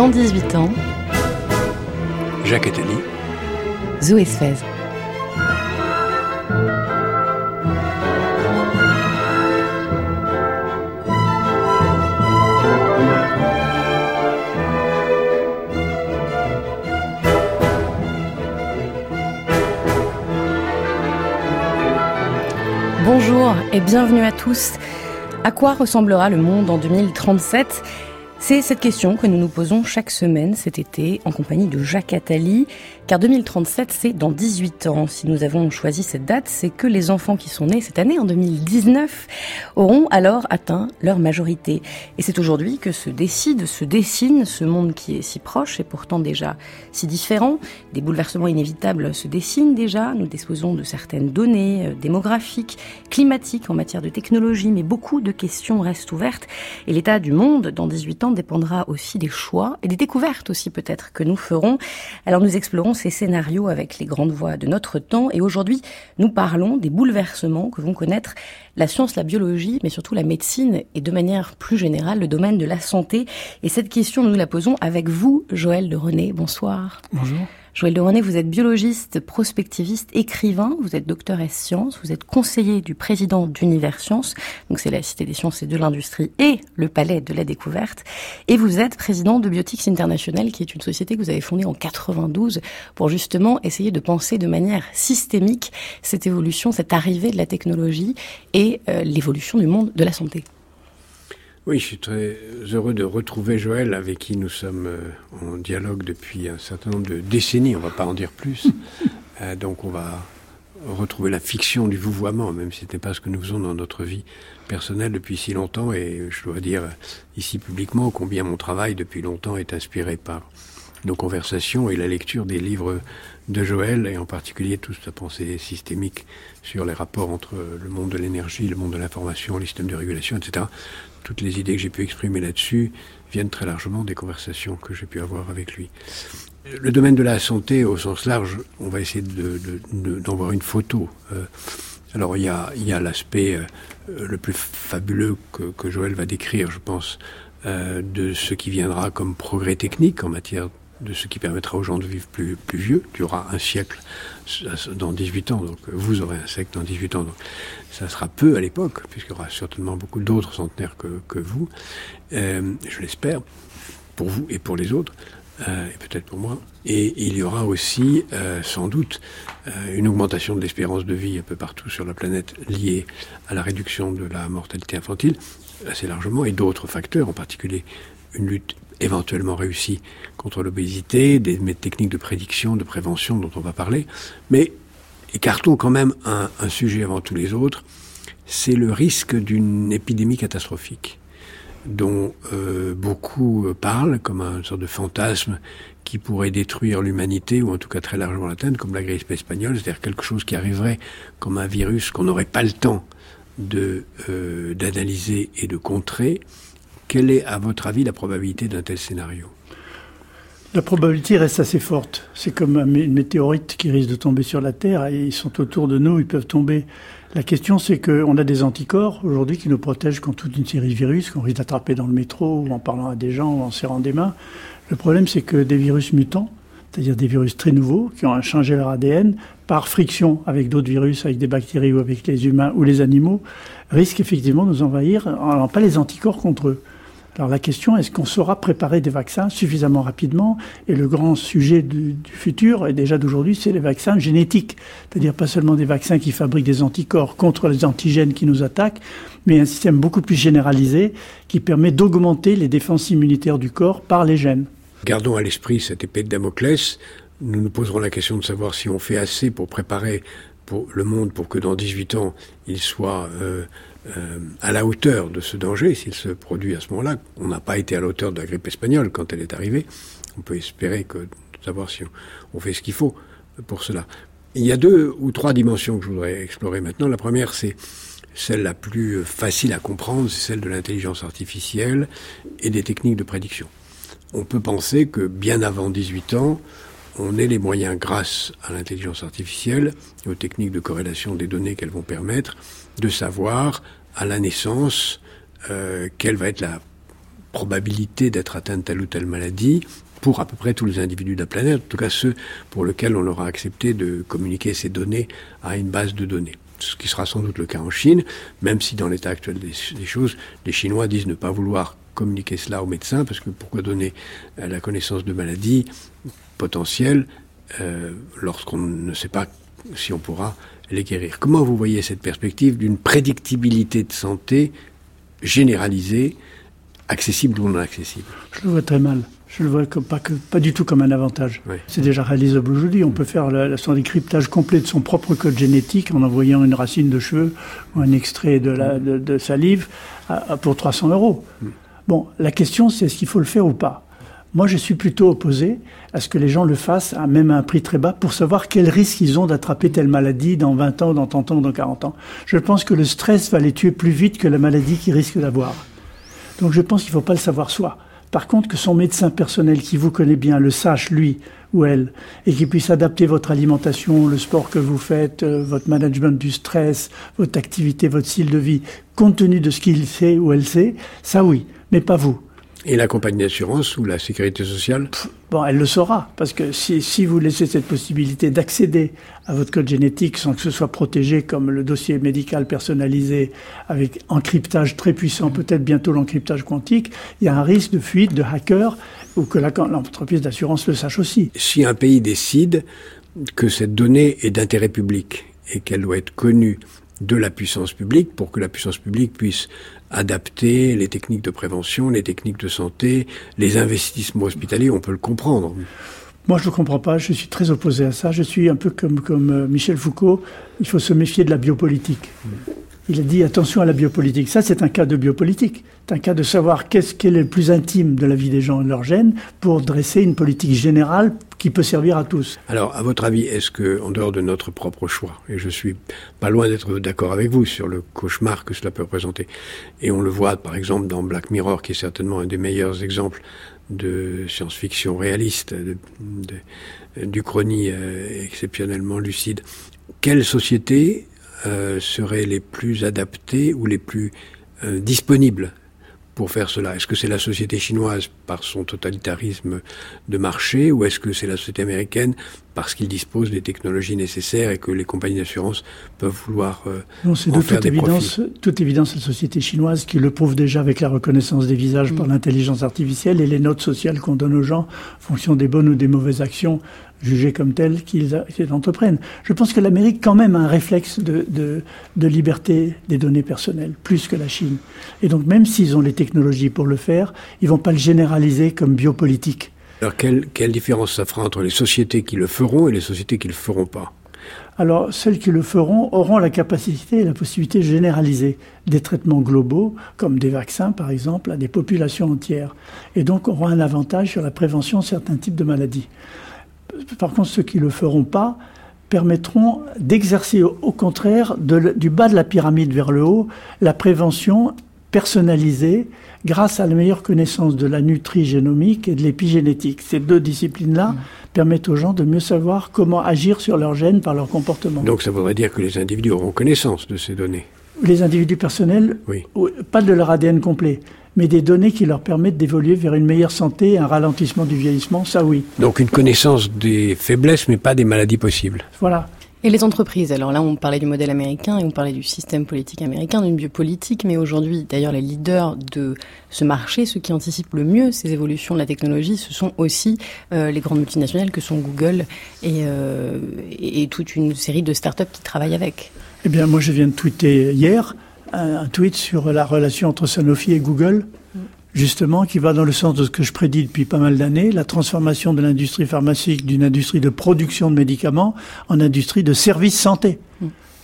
Dans 18 ans, Jacques Attali, Zoé Sfez. Bonjour et bienvenue à tous. À quoi ressemblera le monde en 2037 c'est cette question que nous nous posons chaque semaine cet été en compagnie de Jacques Attali, car 2037 c'est dans 18 ans. Si nous avons choisi cette date, c'est que les enfants qui sont nés cette année, en 2019, auront alors atteint leur majorité. Et c'est aujourd'hui que se décide, se dessine ce monde qui est si proche et pourtant déjà si différent. Des bouleversements inévitables se dessinent déjà. Nous disposons de certaines données euh, démographiques, climatiques en matière de technologie, mais beaucoup de questions restent ouvertes. Et l'état du monde dans 18 ans dépendra aussi des choix et des découvertes aussi peut-être que nous ferons. Alors nous explorons ces scénarios avec les grandes voix de notre temps et aujourd'hui nous parlons des bouleversements que vont connaître la science, la biologie, mais surtout la médecine et de manière plus générale le domaine de la santé. Et cette question nous la posons avec vous, Joël de René. Bonsoir. Bonjour. Joël de René, vous êtes biologiste, prospectiviste, écrivain, vous êtes docteur S sciences, vous êtes conseiller du président d'Univers Sciences, donc c'est la Cité des sciences et de l'industrie et le Palais de la découverte, et vous êtes président de Biotics International, qui est une société que vous avez fondée en 92 pour justement essayer de penser de manière systémique cette évolution, cette arrivée de la technologie et euh, l'évolution du monde de la santé. Oui, je suis très heureux de retrouver Joël, avec qui nous sommes euh, en dialogue depuis un certain nombre de décennies, on ne va pas en dire plus. Euh, donc on va retrouver la fiction du vouvoiement, même si ce n'est pas ce que nous faisons dans notre vie personnelle depuis si longtemps. Et je dois dire ici publiquement combien mon travail depuis longtemps est inspiré par nos conversations et la lecture des livres de Joël, et en particulier toute sa pensée systémique sur les rapports entre le monde de l'énergie, le monde de l'information, les systèmes de régulation, etc toutes les idées que j'ai pu exprimer là-dessus viennent très largement des conversations que j'ai pu avoir avec lui. Le domaine de la santé, au sens large, on va essayer d'en voir une photo. Euh, alors il y a, l'aspect euh, le plus fabuleux que, Joël va décrire, je pense, euh, de ce qui viendra comme progrès technique en matière de ce qui permettra aux gens de vivre plus, plus vieux. Tu auras un siècle dans 18 ans, donc vous aurez un siècle dans 18 ans. Donc ça sera peu à l'époque, puisqu'il y aura certainement beaucoup d'autres centenaires que, que vous, euh, je l'espère, pour vous et pour les autres, euh, et peut-être pour moi. Et il y aura aussi, euh, sans doute, une augmentation de l'espérance de vie un peu partout sur la planète liée à la réduction de la mortalité infantile, assez largement, et d'autres facteurs, en particulier une lutte éventuellement réussie contre l'obésité, des techniques de prédiction, de prévention dont on va parler, mais écartons quand même un, sujet avant tous les autres, c'est le risque d'une épidémie catastrophique dont euh, beaucoup parlent comme un sorte de fantasme qui pourrait détruire l'humanité ou en tout cas très largement l'atteindre, comme la grippe espagnole, c'est-à-dire quelque chose qui arriverait comme un virus qu'on n'aurait pas le temps euh, d'analyser et de contrer. Quelle est, à votre avis, la probabilité d'un tel scénario? La probabilité reste assez forte. C'est comme une météorite qui risque de tomber sur la Terre ils sont autour de nous, ils peuvent tomber. La question, c'est qu'on a des anticorps aujourd'hui qui nous protègent contre toute une série de virus qu'on risque d'attraper dans le métro ou en parlant à des gens ou en serrant des mains. Le problème, c'est que des virus mutants, c'est-à-dire des virus très nouveaux qui ont changé leur ADN par friction avec d'autres virus, avec des bactéries ou avec les humains ou les animaux, risquent effectivement de nous envahir en pas les anticorps contre eux. Alors la question, est-ce qu'on saura préparer des vaccins suffisamment rapidement? Et le grand sujet du, futur, et déjà d'aujourd'hui, c'est les vaccins génétiques. C'est-à-dire pas seulement des vaccins qui fabriquent des anticorps contre les antigènes qui nous attaquent, mais un système beaucoup plus généralisé qui permet d'augmenter les défenses immunitaires du corps par les gènes. Gardons à l'esprit cette épée de Damoclès. Nous nous poserons la question de savoir si on fait assez pour préparer le monde pour que dans 18 ans, il soit... Euh, euh, à la hauteur de ce danger, s'il se produit à ce moment-là. On n'a pas été à la hauteur de la grippe espagnole quand elle est arrivée. On peut espérer que savoir si on, fait ce qu'il faut pour cela. Il y a deux ou trois dimensions que je voudrais explorer maintenant. La première, c'est celle la plus facile à comprendre, c'est celle de l'intelligence artificielle et des techniques de prédiction. On peut penser que bien avant 18 ans, on ait les moyens, grâce à l'intelligence artificielle et aux techniques de corrélation des données qu'elles vont permettre, de savoir à la naissance euh, quelle va être la probabilité d'être atteint de telle ou telle maladie pour à peu près tous les individus de la planète, en tout cas ceux pour lesquels on aura accepté de communiquer ces données à une base de données. Ce qui sera sans doute le cas en Chine, même si dans l'état actuel des, choses, les Chinois disent ne pas vouloir communiquer cela aux médecins, parce que pourquoi donner la connaissance de maladies potentielles euh, lorsqu'on ne sait pas si on pourra les guérir Comment vous voyez cette perspective d'une prédictibilité de santé généralisée, accessible ou non accessible? Je le vois très mal. Je le vois pas, que, pas du tout comme un avantage. C'est déjà réalisable aujourd'hui. On peut faire la, son décryptage complet de son propre code génétique en envoyant une racine de cheveux ou un extrait de, la, de, salive pour 300 euros. Mm. Bon, la question c'est est-ce qu'il faut le faire ou pas? Moi, je suis plutôt opposé à ce que les gens le fassent, à même à un prix très bas, pour savoir quel risque ils ont d'attraper telle maladie dans 20 ans, dans 30 ans, dans 40 ans. Je pense que le stress va les tuer plus vite que la maladie qu'ils risquent d'avoir. Donc je pense qu'il ne faut pas le savoir soi. Par contre, que son médecin personnel qui vous connaît bien le sache, lui ou elle, et qu'il puisse adapter votre alimentation, le sport que vous faites, euh, votre management du stress, votre activité, votre style de vie, compte tenu de ce qu'il sait ou elle sait, ça oui, mais pas vous. Et la compagnie d'assurance ou la sécurité sociale? Bon, elle le saura, parce que si, si vous laissez cette possibilité d'accéder à votre code génétique sans que ce soit protégé comme le dossier médical personnalisé avec encryptage très puissant, peut-être bientôt l'encryptage quantique, il y a un risque de fuite, de hacker, ou que l'entreprise d'assurance le sache aussi. Si un pays décide que cette donnée est d'intérêt public et qu'elle doit être connue de la puissance publique pour que la puissance publique puisse adapter les techniques de prévention, les techniques de santé, les investissements hospitaliers, on peut le comprendre. Moi, je ne comprends pas. Je suis très opposé à ça. Je suis un peu comme, comme euh, Michel Foucault. Il faut se méfier de la biopolitique. Il a dit attention à la biopolitique. Ça, c'est un cas de biopolitique. C'est un cas de savoir qu'est-ce qui est le plus intime de la vie des gens et de leurs gènes pour dresser une politique générale qui peut servir à tous. Alors, à votre avis, est-ce que, en dehors de notre propre choix, et je suis pas loin d'être d'accord avec vous sur le cauchemar que cela peut représenter, et on le voit par exemple dans Black Mirror, qui est certainement un des meilleurs exemples de science-fiction réaliste, de, d'Uchronie euh, exceptionnellement lucide. Quelle société euh, seraient les plus adaptés ou les plus euh, disponibles pour faire cela Est-ce que c'est la société chinoise par son totalitarisme de marché ou est-ce que c'est la société américaine parce qu'il dispose des technologies nécessaires et que les compagnies d'assurance peuvent vouloir euh, non, c'est de toute évidence, toute évidence la société chinoise qui le prouve déjà avec la reconnaissance des visages par mm. l'intelligence artificielle et les notes sociales qu'on donne aux gens en fonction des bonnes ou des mauvaises actions jugées comme telles qu'ils entreprennent. Je pense que l'Amérique quand même a un réflexe de, de, de, liberté des données personnelles, plus que la Chine. Et donc même s'ils ont les technologies pour le faire, ils vont pas le généraliser comme biopolitique. Alors quelle, quelle différence ça fera entre les sociétés qui le feront et les sociétés qui le feront pas? Alors celles qui le feront auront la capacité et la possibilité de généraliser des traitements globaux, comme des vaccins par exemple, à des populations entières, et donc auront un avantage sur la prévention de certains types de maladies. Par contre, ceux qui ne le feront pas permettront d'exercer au contraire du bas de la pyramide vers le haut la prévention personnalisée grâce à la meilleure connaissance de la nutrigénomique et de l'épigénétique. Ces deux disciplines-là mmh. permettent aux gens de mieux savoir comment agir sur leurs gènes par leur comportement. Donc ça voudrait dire que les individus auront connaissance de ces données Les individus personnels, oui. pas de leur ADN complet, mais des données qui leur permettent d'évoluer vers une meilleure santé et un ralentissement du vieillissement, ça oui. Donc une connaissance des faiblesses, mais pas des maladies possibles. Voilà. Et les entreprises Alors là, on parlait du modèle américain et on parlait du système politique américain, d'une biopolitique, mais aujourd'hui, d'ailleurs, les leaders de ce marché, ceux qui anticipent le mieux ces évolutions de la technologie, ce sont aussi euh, les grandes multinationales que sont Google et, euh, et, toute une série de startups qui travaillent avec. Eh bien, moi, je viens de tweeter hier un, tweet sur la relation entre Sanofi et Google, justement, qui va dans le sens de ce que je prédis depuis pas mal d'années, la transformation de l'industrie pharmaceutique d'une industrie de production de médicaments en industrie de services santé.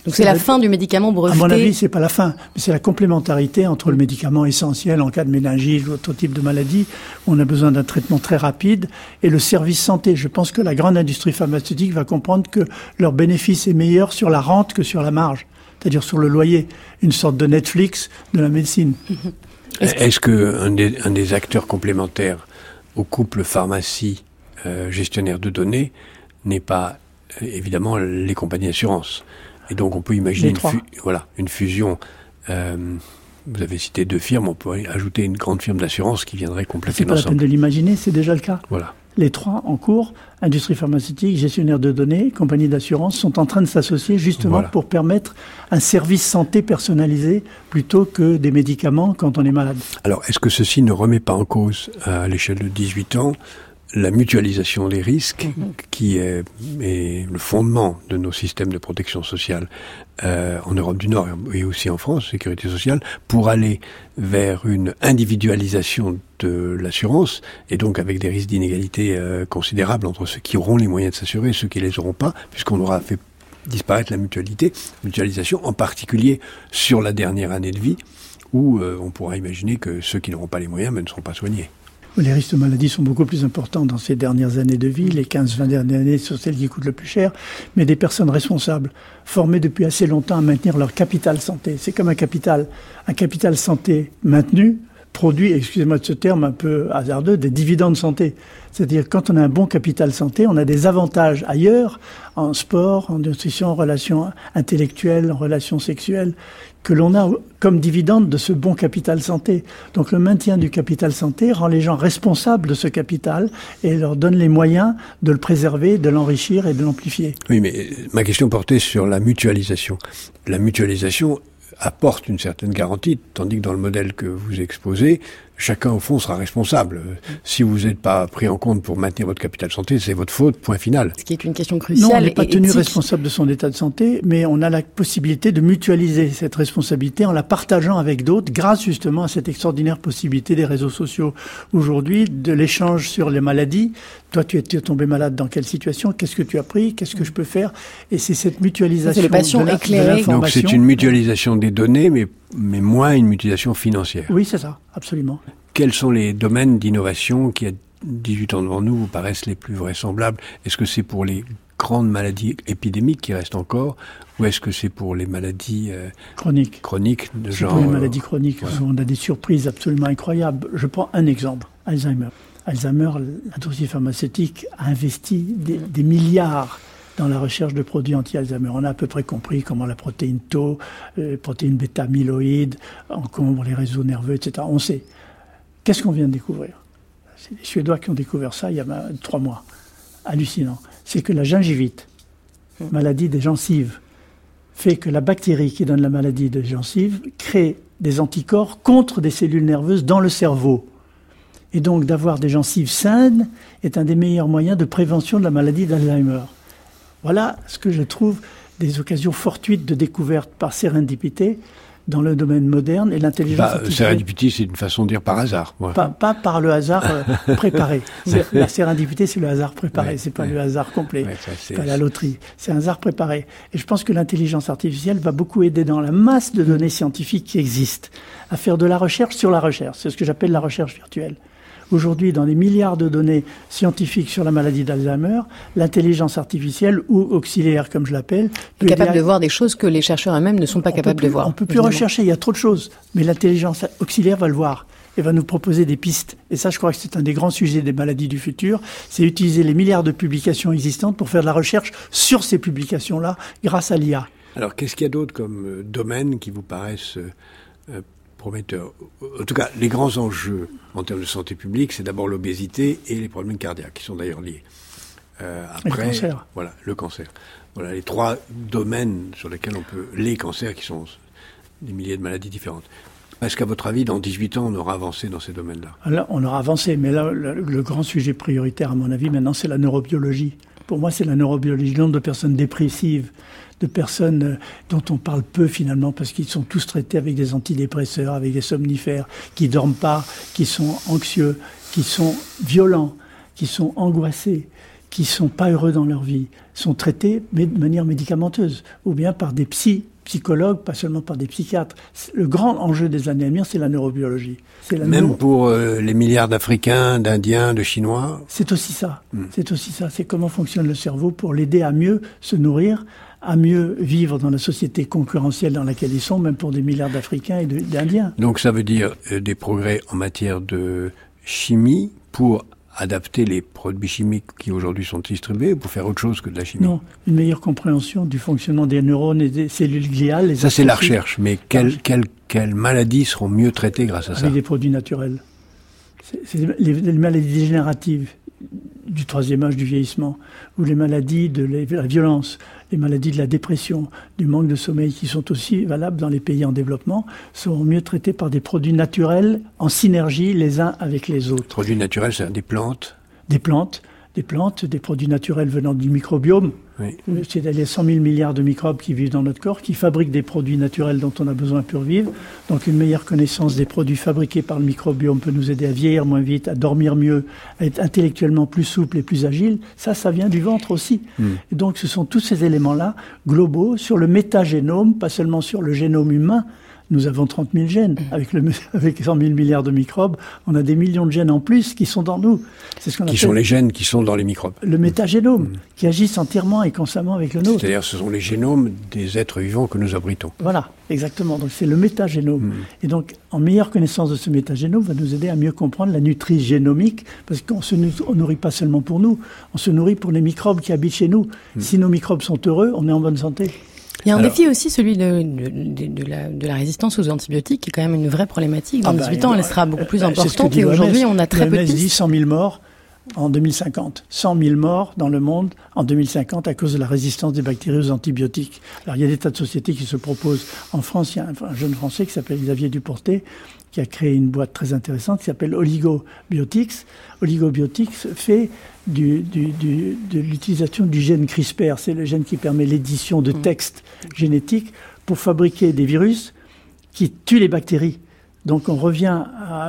Donc c'est la, fin du médicament breveté. À mon avis, c'est pas la fin, mais c'est la complémentarité entre le médicament essentiel en cas de méningite ou autre type de maladie où on a besoin d'un traitement très rapide et le service santé. Je pense que la grande industrie pharmaceutique va comprendre que leur bénéfice est meilleur sur la rente que sur la marge c'est-à-dire sur le loyer, une sorte de Netflix de la médecine. Est-ce que un des, un des, acteurs complémentaires au couple pharmacie euh, gestionnaire de données n'est pas euh, évidemment les compagnies d'assurance Et donc on peut imaginer une, voilà, une fusion euh, vous avez cité deux firmes, on pourrait ajouter une grande firme d'assurance qui viendrait compléter l'ensemble. C'est pas la peine de l'imaginer, c'est déjà le cas. Voilà. Les trois en cours, industrie pharmaceutique, gestionnaire de données, compagnie d'assurance, sont en train de s'associer justement pour permettre un service santé personnalisé plutôt que des médicaments quand on est malade. Alors, est-ce que ceci ne remet pas en cause, à l'échelle de 18 ans, la mutualisation des risques, mhm. qui est, le fondement de nos systèmes de protection sociale euh, en Europe du Nord et aussi en France, sécurité sociale, pour aller vers une individualisation de l'assurance et donc avec des risques d'inégalité euh, considérables entre ceux qui auront les moyens de s'assurer et ceux qui les auront pas, puisqu'on aura fait disparaître la mutualité, mutualisation en particulier sur la dernière année de vie, où euh, on pourra imaginer que ceux qui n'auront pas les moyens mais ne seront pas soignés. Les risques de maladie sont beaucoup plus importants dans ces dernières années de vie. Les 15-20 dernières années sont celles qui coûtent le plus cher. Mais des personnes responsables, formées depuis assez longtemps à maintenir leur capital santé. C'est comme un capital. Un capital santé maintenu produit, excusez-moi de ce terme un peu hasardeux, des dividendes santé. C'est-à-dire quand on a un bon capital santé, on a des avantages ailleurs, en sport, en nutrition, en relations intellectuelles, en relations sexuelles, que l'on a comme dividende de ce bon capital santé. Donc le maintien du capital santé rend les gens responsables de ce capital et leur donne les moyens de le préserver, de l'enrichir et de l'amplifier. Oui, mais ma question portait sur la mutualisation. La mutualisation apporte une certaine garantie, tandis que dans le modèle que vous exposez, chacun au fond sera responsable. Si vous n'êtes pas pris en compte pour maintenir votre capital santé, c'est votre faute, point final. Ce qui est une question cruciale. Non, on n'est pas tenu responsable de son état de santé, mais on a la possibilité de mutualiser cette responsabilité en la partageant avec d'autres grâce justement à cette extraordinaire possibilité des réseaux sociaux aujourd'hui, de l'échange sur les maladies. Toi, tu es, tombé malade dans quelle situation? Qu'est-ce que tu as pris? Qu'est-ce que je peux faire? Et c'est cette mutualisation de l'information. Donc c'est une mutualisation des données, mais mais moins une mutualisation financière. Oui, c'est ça, absolument. Quels sont les domaines d'innovation qui, à 18 ans devant nous, vous paraissent les plus vraisemblables? Est-ce que c'est pour les grandes maladies épidémiques qui restent encore, ou est-ce que c'est pour les maladies euh, chroniques Chroniques de genre. Pour les maladies chroniques, on a des surprises absolument incroyables. Je prends un exemple Alzheimer. Alzheimer, l'industrie pharmaceutique a investi des milliards dans la recherche de produits anti-Alzheimer. On a à peu près compris comment la protéine Tau, euh, protéine bêta-amyloïde encombre les réseaux nerveux, etc. On sait. Qu'est-ce qu'on vient de découvrir? C'est les Suédois qui ont découvert ça il y a trois mois. Hallucinant. C'est que la gingivite, hum. maladie des gencives, fait que la bactérie qui donne la maladie des gencives crée des anticorps contre des cellules nerveuses dans le cerveau. Et donc d'avoir des gencives saines est un des meilleurs moyens de prévention de la maladie d'Alzheimer. Voilà ce que je trouve des occasions fortuites de découverte par sérendipité dans le domaine moderne et l'intelligence bah, artificielle. Sérendipité, c'est une façon de dire par hasard. Pas, par le hasard euh, préparé. La sérendipité, c'est le hasard préparé, c'est pas le hasard complet, c'est pas la loterie, c'est un hasard préparé. Et je pense que l'intelligence artificielle va beaucoup aider dans la masse de données scientifiques qui existent à faire de la recherche sur la recherche. C'est ce que j'appelle la recherche virtuelle. Aujourd'hui, dans des milliards de données scientifiques sur la maladie d'Alzheimer, l'intelligence artificielle ou auxiliaire, comme je l'appelle, est capable de voir des choses que les chercheurs eux-mêmes ne sont pas capables de voir. On peut plus rechercher, il y a trop de choses, mais l'intelligence auxiliaire va le voir et va nous proposer des pistes. Et ça, je crois que c'est un des grands sujets des maladies du futur, c'est utiliser les milliards de publications existantes pour faire de la recherche sur ces publications-là grâce à l'IA. Alors, qu'est-ce qu'il y a d'autre comme euh, domaine qui vous paraissent euh, euh, prometteur. En tout cas, les grands enjeux en termes de santé publique, c'est d'abord l'obésité et les problèmes cardiaques, qui sont d'ailleurs liés. Euh, après, le cancer. Voilà, le cancer. Voilà les trois domaines sur lesquels on peut. Les cancers qui sont des milliers de maladies différentes. Est-ce qu'à votre avis, dans 18 ans, on aura avancé dans ces domaines-là? Là, on aura avancé, mais là, le, grand sujet prioritaire, à mon avis, maintenant, c'est la neurobiologie. Pour moi, c'est la neurobiologie. Le nombre de personnes dépressives, de personnes euh, dont on parle peu finalement parce qu'ils sont tous traités avec des antidépresseurs, avec des somnifères, qui dorment pas, qui sont anxieux, qui sont violents, qui sont angoissés, qui sont pas heureux dans leur vie, sont traités mais de manière médicamenteuse ou bien par des psy psychologues, pas seulement par des psychiatres. Le grand enjeu des années à venir, c'est la neurobiologie. La Même pour euh, les milliards d'Africains, d'Indiens, de Chinois? C'est aussi ça. Hmm. C'est aussi ça. C'est comment fonctionne le cerveau pour l'aider à mieux se nourrir, à mieux vivre dans la société concurrentielle dans laquelle ils sont, même pour des milliards d'Africains et d'Indiens. Donc ça veut dire euh, des progrès en matière de chimie pour adapter les produits chimiques qui aujourd'hui sont distribués pour faire autre chose que de la chimie? Non, une meilleure compréhension du fonctionnement des neurones et des cellules gliales. ça, c'est la recherche, mais quelles, maladies seront mieux traitées grâce à ça? Avec des produits naturels. C'est les, les maladies dégénératives du troisième âge du vieillissement, ou les maladies de la violence, les maladies de la dépression, du manque de sommeil, qui sont aussi valables dans les pays en développement, seront mieux traités par des produits naturels en synergie les uns avec les autres. Produits naturels, c'est des plantes? Des plantes, des plantes, des produits naturels venant du microbiome. C'est les 100 000 milliards de microbes qui vivent dans notre corps, qui fabriquent des produits naturels dont on a besoin pour vivre. Donc une meilleure connaissance des produits fabriqués par le microbiome peut nous aider à vieillir moins vite, à dormir mieux, à être intellectuellement plus souple et plus agile. Ça, ça vient du ventre aussi. Hmm. Et donc ce sont tous ces éléments-là, globaux, sur le métagénome, pas seulement sur le génome humain, nous avons 30 000 gènes. Mm. Avec, le, avec 100 000 milliards de microbes, on a des millions de gènes en plus qui sont dans nous. C'est ce qu'on Qui sont les gènes qui sont dans les microbes. Le métagénome, mm. qui agissent entièrement et constamment avec le nôtre. C'est-à-dire, ce sont les génomes des êtres vivants que nous abritons. Voilà, exactement. Donc, c'est le métagénome. Mm. Et donc, en meilleure connaissance de ce métagénome, va nous aider à mieux comprendre la nutrice génomique, parce qu'on se nourrit pas seulement pour nous, on se nourrit pour les microbes qui habitent chez nous. Si nos microbes sont heureux, on est en bonne santé. Il y a un défi aussi, celui de, de, la, de, la, résistance aux antibiotiques, qui est quand même une vraie problématique. Dans 18 ah bah, ans, elle sera beaucoup plus euh, importante. Et aujourd'hui, on a très peu de pistes. dit 100 000 morts en 2050. 100 000 morts dans le monde en 2050 à cause de la résistance des bactéries aux antibiotiques. Alors, il y a des tas de sociétés qui se proposent. En France, il y a un, jeune Français qui s'appelle Xavier Duporté, qui a créé une boîte très intéressante qui s'appelle Oligobiotics. Oligobiotics fait du, de l'utilisation du gène CRISPR. C'est le gène qui permet l'édition de mm. textes génétiques pour fabriquer des virus qui tuent les bactéries. Donc on revient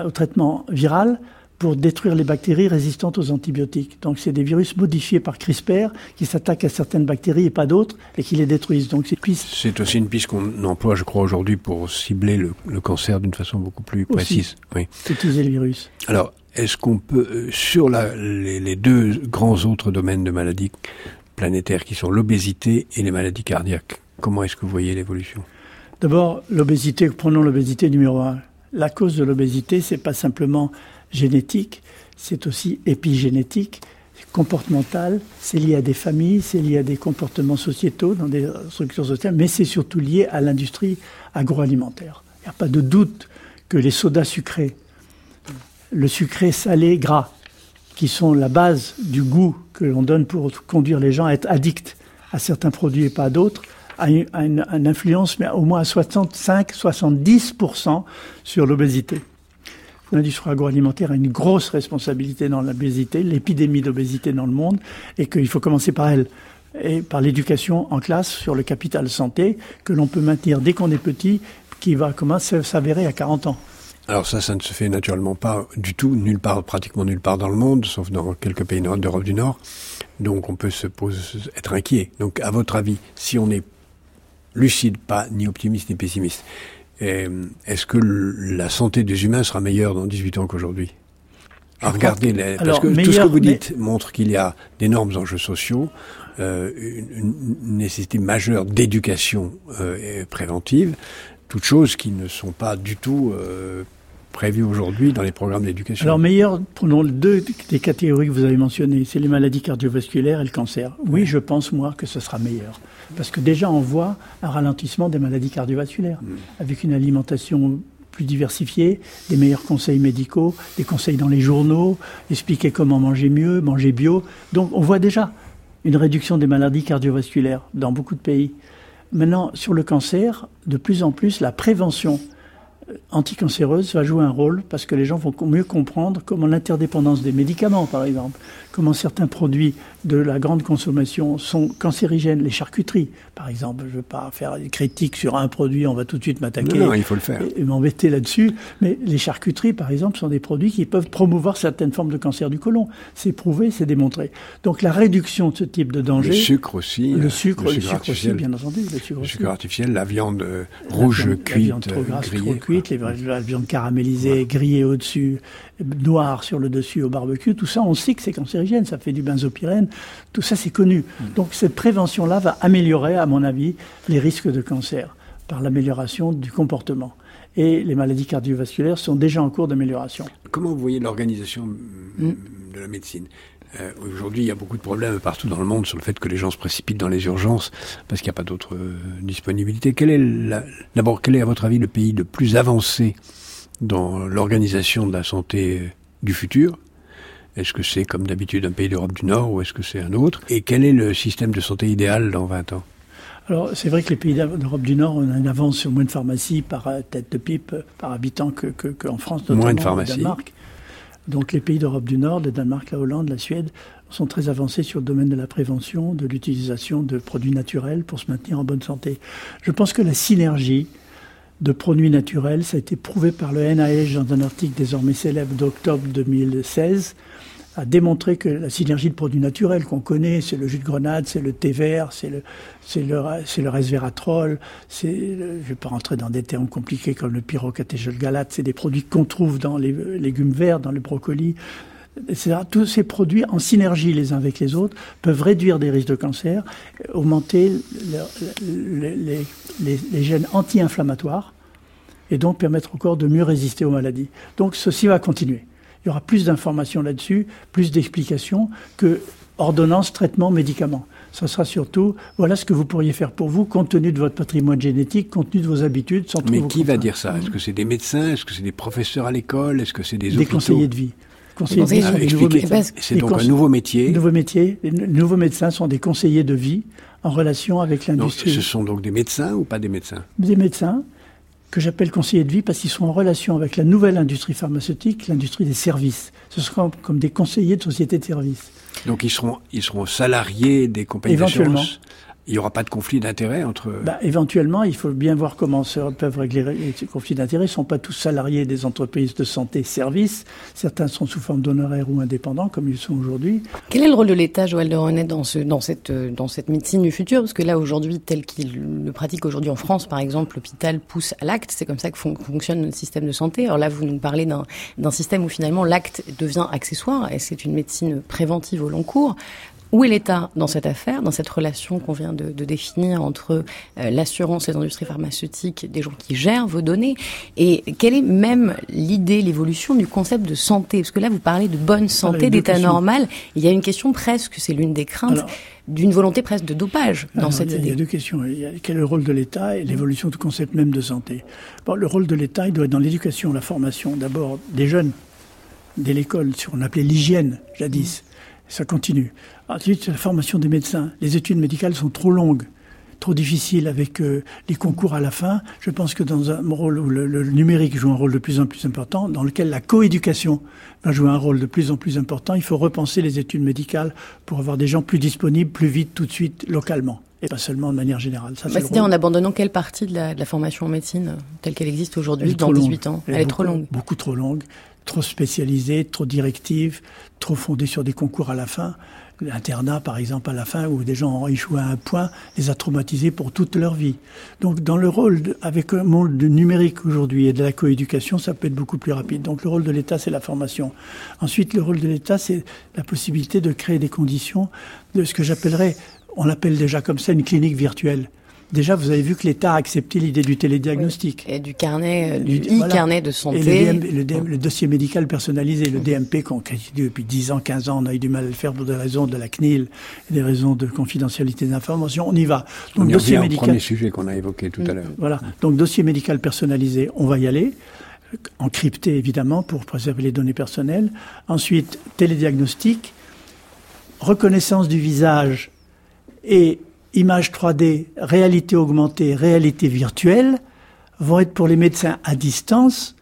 au traitement viral pour détruire les bactéries résistantes aux antibiotiques. Donc c'est des virus modifiés par CRISPR qui s'attaquent à certaines bactéries et pas d'autres et qui les détruisent. Donc c'est aussi une piste qu'on emploie, je crois, aujourd'hui pour cibler le, cancer d'une façon beaucoup plus précise. Oui. Utiliser le virus. Alors est-ce qu'on peut, euh, sur la, les, deux grands autres domaines de maladies planétaires qui sont l'obésité et les maladies cardiaques, comment est-ce que vous voyez l'évolution? D'abord, l'obésité, prenons l'obésité numéro un. La cause de l'obésité, c'est pas simplement génétique, c'est aussi épigénétique, comportemental, c'est lié à des familles, c'est lié à des comportements sociétaux dans des structures sociales, mais c'est surtout lié à l'industrie agroalimentaire. Il n'y a pas de doute que les sodas sucrés, le sucré, salé, gras, qui sont la base du goût que l'on donne pour conduire les gens à être addicts à certains produits et pas à d'autres, a une, influence mais au moins à 65-70% sur l'obésité. L'industrie agroalimentaire a une grosse responsabilité dans l'obésité, l'épidémie d'obésité dans le monde, et qu'il faut commencer par elle et par l'éducation en classe sur le capital santé que l'on peut maintenir dès qu'on est petit, qui va commencer à s'avérer à 40 ans. Alors ça, ça ne se fait naturellement pas du tout, nulle part, pratiquement nulle part dans le monde, sauf dans quelques pays d'Europe du Nord. Donc on peut se poser, être inquiet. Donc à votre avis, si on est lucide, pas ni optimiste ni pessimiste, est-ce que la santé des humains sera meilleure dans 18 ans qu'aujourd'hui? Regardez, les, parce que tout ce que vous dites montre qu'il y a d'énormes enjeux sociaux, euh, une, nécessité majeure d'éducation euh, préventive, toutes choses qui ne sont pas du tout euh, prévues aujourd'hui dans les programmes d'éducation. Alors meilleur, prenons deux des catégories que vous avez mentionnées, c'est les maladies cardiovasculaires et le cancer. Oui, je pense moi que ce sera meilleur. Parce que déjà on voit un ralentissement des maladies cardiovasculaires, mm. avec une alimentation plus diversifiée, des meilleurs conseils médicaux, des conseils dans les journaux, expliquer comment manger mieux, manger bio. Donc on voit déjà une réduction des maladies cardiovasculaires dans beaucoup de pays. Maintenant, sur le cancer, de plus en plus, la prévention anticancéreuse va jouer un rôle parce que les gens vont mieux comprendre comment l'interdépendance des médicaments, par exemple, comment certains produits de la grande consommation sont cancérigènes, les charcuteries, par exemple. Je ne veux pas faire des critiques sur un produit, on va tout de suite m'attaquer non, il faut le faire. et, m'embêter là-dessus. Mais les charcuteries, par exemple, sont des produits qui peuvent promouvoir certaines formes de cancer du côlon. C'est prouvé, c'est démontré. Donc la réduction de ce type de danger. Le sucre aussi. Le sucre, le sucre, aussi, bien entendu. Le sucre, le sucre artificiel, la viande rouge cuite, la viande trop grasse, grillée. Trop cuite, la viande caramélisée, grillée au-dessus, noire sur le dessus au barbecue, tout ça, on sait que c'est cancérigène, ça fait du benzopyrène, tout ça c'est connu. Mm. Donc cette prévention-là va améliorer, à mon avis, les risques de cancer par l'amélioration du comportement. et les maladies cardiovasculaires sont déjà en cours d'amélioration. Comment vous voyez l'organisation mm. de la médecine? Euh, Aujourd'hui, il y a beaucoup de problèmes partout dans le monde sur le fait que les gens se précipitent dans les urgences parce qu'il n'y a pas d'autre euh, disponibilité. Quel est d'abord, quel est à votre avis le pays le plus avancé dans l'organisation de la santé du futur? Est-ce que c'est comme d'habitude un pays d'Europe du Nord ou est-ce que c'est un autre? Et quel est le système de santé idéal dans 20 ans? Alors, c'est vrai que les pays d'Europe du Nord, on a une avance sur moins de pharmacies par euh, tête de pipe, par habitant qu'en que, que France, notamment moins de pharmacies. Danemark. Donc, les pays d'Europe du Nord, le Danemark, la Hollande, la Suède, sont très avancés sur le domaine de la prévention, de l'utilisation de produits naturels pour se maintenir en bonne santé. Je pense que la synergie de produits naturels, ça a été prouvé par le NIH dans un article désormais célèbre d'octobre 2016, a démontré que la synergie de produits naturels qu'on connaît, c'est le jus de grenade, c'est le thé vert, c'est le, c'est le, c'est le resveratrol, c'est, je vais pas rentrer dans des termes compliqués comme le galate, c'est des produits qu'on trouve dans les légumes verts, dans le brocoli. Tous ces produits, en synergie les uns avec les autres, peuvent réduire des risques de cancer, augmenter les, les gènes anti-inflammatoires et donc permettre au corps de mieux résister aux maladies. Donc ceci va continuer. Il y aura plus d'informations là-dessus, plus d'explications que ordonnance, traitement, médicaments. Ce sera surtout, voilà ce que vous pourriez faire pour vous, compte tenu de votre patrimoine génétique, compte tenu de vos habitudes. Sans Mais qui va dire ça? Est-ce que c'est des médecins? Est-ce que c'est des professeurs à l'école? Est-ce que c'est des, des conseillers de vie conseillers de vie, c'est donc un nouveau métier. Nouveau métier. Les nouveaux médecins sont des conseillers de vie en relation avec l'industrie. Ce sont donc des médecins ou pas des médecins? Des médecins que j'appelle conseillers de vie parce qu'ils sont en relation avec la nouvelle industrie pharmaceutique, l'industrie des services. Ce seront comme des conseillers de sociétés de services. Donc ils seront, ils seront salariés des compagnies d'assurance il n'y aura pas de conflit d'intérêts entre... Bah, éventuellement, il faut bien voir comment se peuvent régler les conflits d'intérêts. Ils ne sont pas tous salariés des entreprises de santé services. Certains sont sous forme d'honoraires ou indépendants, comme ils sont aujourd'hui. Quel est le rôle de l'État, Joël de René, dans, ce, dans, cette, dans cette médecine du futur? Parce que là, aujourd'hui, tel qu'il le pratique aujourd'hui en France, par exemple, l'hôpital pousse à l'acte. C'est comme ça que fonctionne notre système de santé. Alors là, vous nous parlez d'un système où finalement l'acte devient accessoire et c'est une médecine préventive au long cours. Où est l'État dans cette affaire, dans cette relation qu'on vient de, de, définir entre euh, l'assurance et les industries pharmaceutiques, des gens qui gèrent vos données Et quelle est même l'idée, l'évolution du concept de santé? Parce que là, vous parlez de bonne santé, d'état normal. Il y a une question presque, c'est l'une des craintes, d'une volonté presque de dopage dans cette idée. Il y a deux questions. quel est le rôle de l'État et l'évolution du concept même de santé? Bon, Le rôle de l'État, il doit être dans l'éducation, la formation, d'abord des jeunes, dès l'école, sur on appelait l'hygiène jadis. Ça continue. Ensuite, la formation des médecins. Les études médicales sont trop longues, trop difficiles avec euh, les concours à la fin. Je pense que dans un rôle où le, numérique joue un rôle de plus en plus important, dans lequel la coéducation va jouer un rôle de plus en plus important, il faut repenser les études médicales pour avoir des gens plus disponibles, plus vite, tout de suite, localement et pas seulement de manière générale. Ça, bah, C'est-à-dire en abandonnant quelle partie de la, de la formation en médecine telle qu'elle existe aujourd'hui dans 18 ans? Elle, est trop longue. Beaucoup trop longue, trop spécialisée, trop directive, trop fondée sur des concours à la fin l'internat, par exemple, à la fin, où des gens ont échoué à un point, les a traumatisés pour toute leur vie. Donc, dans le rôle, avec un monde numérique aujourd'hui et de la coéducation, ça peut être beaucoup plus rapide. Donc, le rôle de l'État, c'est la formation. Ensuite, le rôle de l'État, c'est la possibilité de créer des conditions de ce que j'appellerais, on l'appelle déjà comme ça, une clinique virtuelle. Déjà, vous avez vu que l'État a accepté l'idée du télédiagnostic. Et du carnet, euh, du e-carnet de santé. Et le, dossier médical personnalisé, le DMP, qu'on dit depuis 10 ans, 15 ans, on a eu du mal à le faire pour des raisons de la CNIL, des raisons de confidentialité des informations. On y va. Donc, on y dossier médical. premier sujet qu'on a évoqué tout à l'heure. Voilà. Donc, dossier médical personnalisé, on va y aller encrypté évidemment pour préserver les données personnelles. Ensuite, télédiagnostic, reconnaissance du visage et images 3D, réalité augmentée, réalité virtuelle, vont être pour les médecins à distance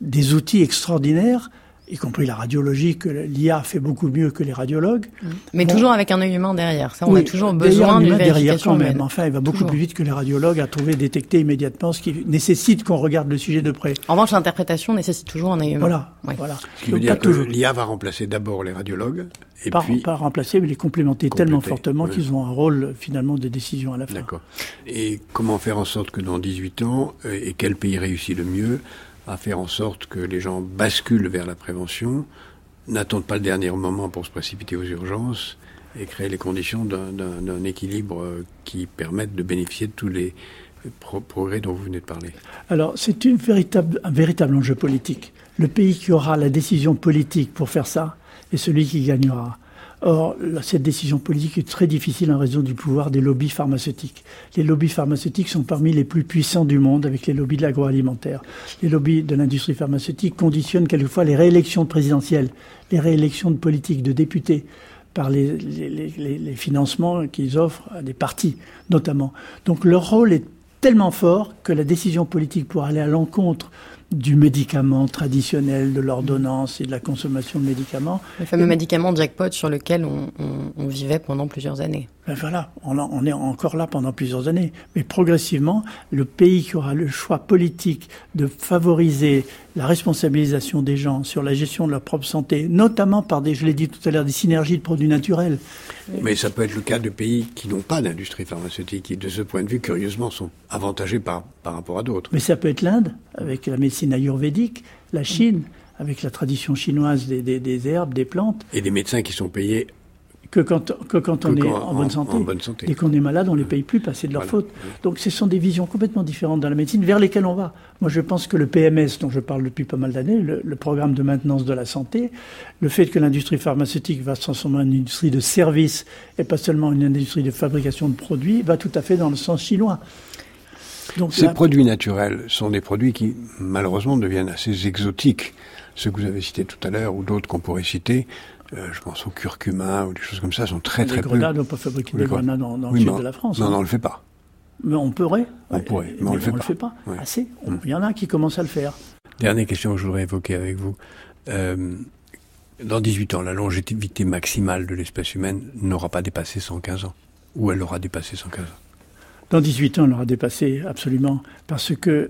des outils extraordinaires y compris la radiologie, que l'IA fait beaucoup mieux que les radiologues. Mm. Mais toujours avec un œil humain derrière. Ça, on a toujours besoin d'une derrière quand même. Enfin, il va beaucoup plus vite que les radiologues à trouver, détecter immédiatement ce qui nécessite qu'on regarde le sujet de près. En revanche, l'interprétation nécessite toujours un œil humain. Voilà. voilà. Ce qui veut dire que l'IA va remplacer d'abord les radiologues. Et pas, puis... pas remplacer, mais les complémenter tellement fortement qu'ils ont un rôle finalement de décision à la fin. D'accord. Et comment faire en sorte que dans 18 ans, euh, et quel pays réussit le mieux, à faire en sorte que les gens basculent vers la prévention, n'attendent pas le dernier moment pour se précipiter aux urgences et créer les conditions d'un équilibre qui permette de bénéficier de tous les progrès dont vous venez de parler Alors, c'est un véritable enjeu politique. Le pays qui aura la décision politique pour faire ça est celui qui gagnera. Or, cette décision politique est très difficile en raison du pouvoir des lobbies pharmaceutiques. Les lobbies pharmaceutiques sont parmi les plus puissants du monde avec les lobbies de l'agroalimentaire. Les lobbies de l'industrie pharmaceutique conditionnent quelquefois les réélections présidentielles, les réélections de politiques, de députés par les, les financements qu'ils offrent à des partis, notamment. Donc leur rôle est tellement fort que la décision politique pour aller à l'encontre du médicament traditionnel, de l'ordonnance et de la consommation de médicaments. Le fameux médicament jackpot sur lequel on, vivait pendant plusieurs années. Ben voilà, on, est encore là pendant plusieurs années. Mais progressivement, le pays qui aura le choix politique de favoriser la responsabilisation des gens sur la gestion de leur propre santé, notamment par des, je l'ai dit tout à l'heure, des synergies de produits naturels. Mais ça peut être le cas de pays qui n'ont pas d'industrie pharmaceutique, qui de ce point de vue, curieusement, sont avantagés par, par rapport à d'autres. Mais ça peut être l'Inde, avec la médecine ayurvédique, la Chine, avec la tradition chinoise des, des herbes, des plantes. Et des médecins qui sont payés que quand, que quand on est en, bonne santé. et Dès qu'on est malade, on ne les paye plus, passer de leur faute. Donc ce sont des visions complètement différentes dans la médecine vers lesquelles on va. Moi, je pense que le PMS, dont je parle depuis pas mal d'années, le, programme de maintenance de la santé, le fait que l'industrie pharmaceutique va se transformer en une industrie de services et pas seulement une industrie de fabrication de produits, va tout à fait dans le sens chinois. Donc, Ces produits naturels sont des produits qui, malheureusement, deviennent assez exotiques. Ceux que vous avez cités tout à l'heure ou d'autres qu'on pourrait citer, euh, je pense au curcuma ou des choses comme ça, sont très très peu. Les grenades, on peut fabriquer des grenades dans, le sud de la France. Non, hein. non, on le fait pas. Mais on pourrait. On pourrait, mais, on, le fait, on pas. le fait pas. Assez. Mm. Il y en a qui commencent à le faire. Dernière question que je voudrais évoquer avec vous. Euh, dans 18 ans, la longévité maximale de l'espèce humaine n'aura pas dépassé 115 ans. Ou elle aura dépassé 115 ans? Dans 18 ans, elle aura dépassé, absolument. Parce que, euh,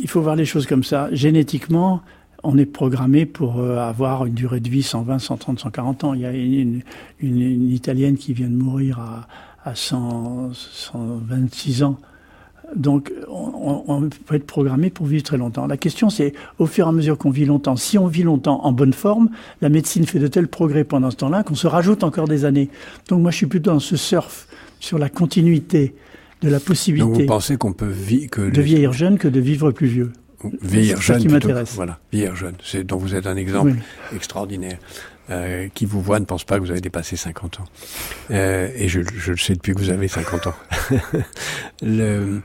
il faut voir les choses comme ça. Génétiquement, on est programmé pour euh, avoir une durée de vie 120, 130, 140 ans. Il y a une, Italienne qui vient de mourir à, à 126 ans. Donc, on, peut être programmé pour vivre très longtemps. La question, c'est, au fur et à mesure qu'on vit longtemps, si on vit longtemps en bonne forme, la médecine fait de tels progrès pendant ce temps-là qu'on se rajoute encore des années. Donc, moi, je suis plutôt dans ce surf sur la continuité de la possibilité. Donc, vous pensez qu'on peut vivre que de vieillir jeune que de vivre plus vieux vieillir jeune. Qui m'intéresse. Voilà, vieillir jeune. C'est dont vous êtes un exemple extraordinaire. Euh, qui vous voit ne pense pas que vous avez dépassé 50 ans. Euh, et je, je, le sais depuis que vous avez 50 ans. le,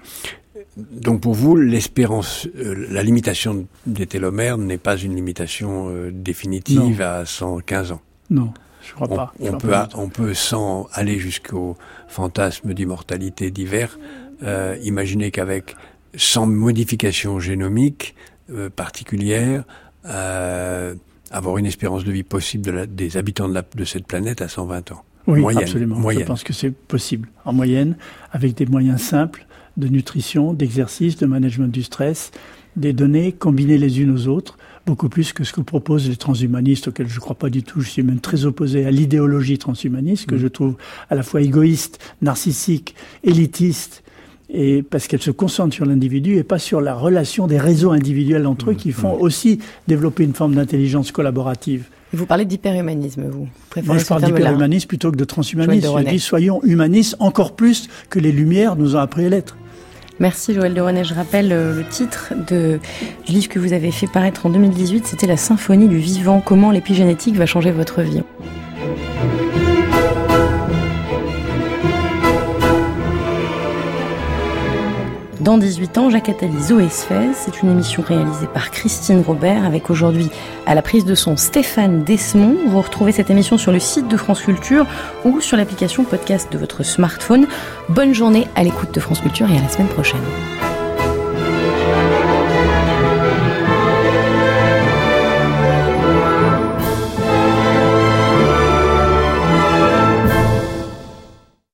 donc pour vous, l'espérance, euh, la limitation des télomères n'est pas une limitation définitive à 115 ans. Non. Je crois pas. On, peut, on peut, sans aller jusqu'au fantasme d'immortalité divers, imaginer qu'avec sans modification génomique euh, particulière, euh, avoir une espérance de vie possible des habitants de, cette planète à 120 ans. Oui, absolument. Je pense que c'est possible. En moyenne, avec des moyens simples de nutrition, d'exercice, de management du stress, des données combinées les unes aux autres, beaucoup plus que ce que proposent les transhumanistes, auxquels je ne crois pas du tout. Je suis même très opposé à l'idéologie transhumaniste, que mm. je trouve à la fois égoïste, narcissique, élitiste et parce qu'elle se concentre sur l'individu et pas sur la relation des réseaux individuels entre eux qui font mmh. aussi développer une forme d'intelligence collaborative. Vous parlez d'hyperhumanisme, vous Moi, je parle d'hyperhumanisme plutôt que de transhumanisme. Je dis soyons humanistes encore plus que les Lumières nous ont appris à l'être. Merci Joël de René. Je rappelle euh, le titre de, du livre que vous avez fait paraître en 2018. C'était La symphonie du vivant. Comment l'épigénétique va changer votre vie. Dans 18 ans, Jacques Attali, C'est une émission réalisée par Christine Robert avec aujourd'hui à la prise de son Stéphane Desmond. Vous retrouvez cette émission sur le site de France Culture ou sur l'application podcast de votre smartphone. Bonne journée à l'écoute de France Culture et à la semaine prochaine.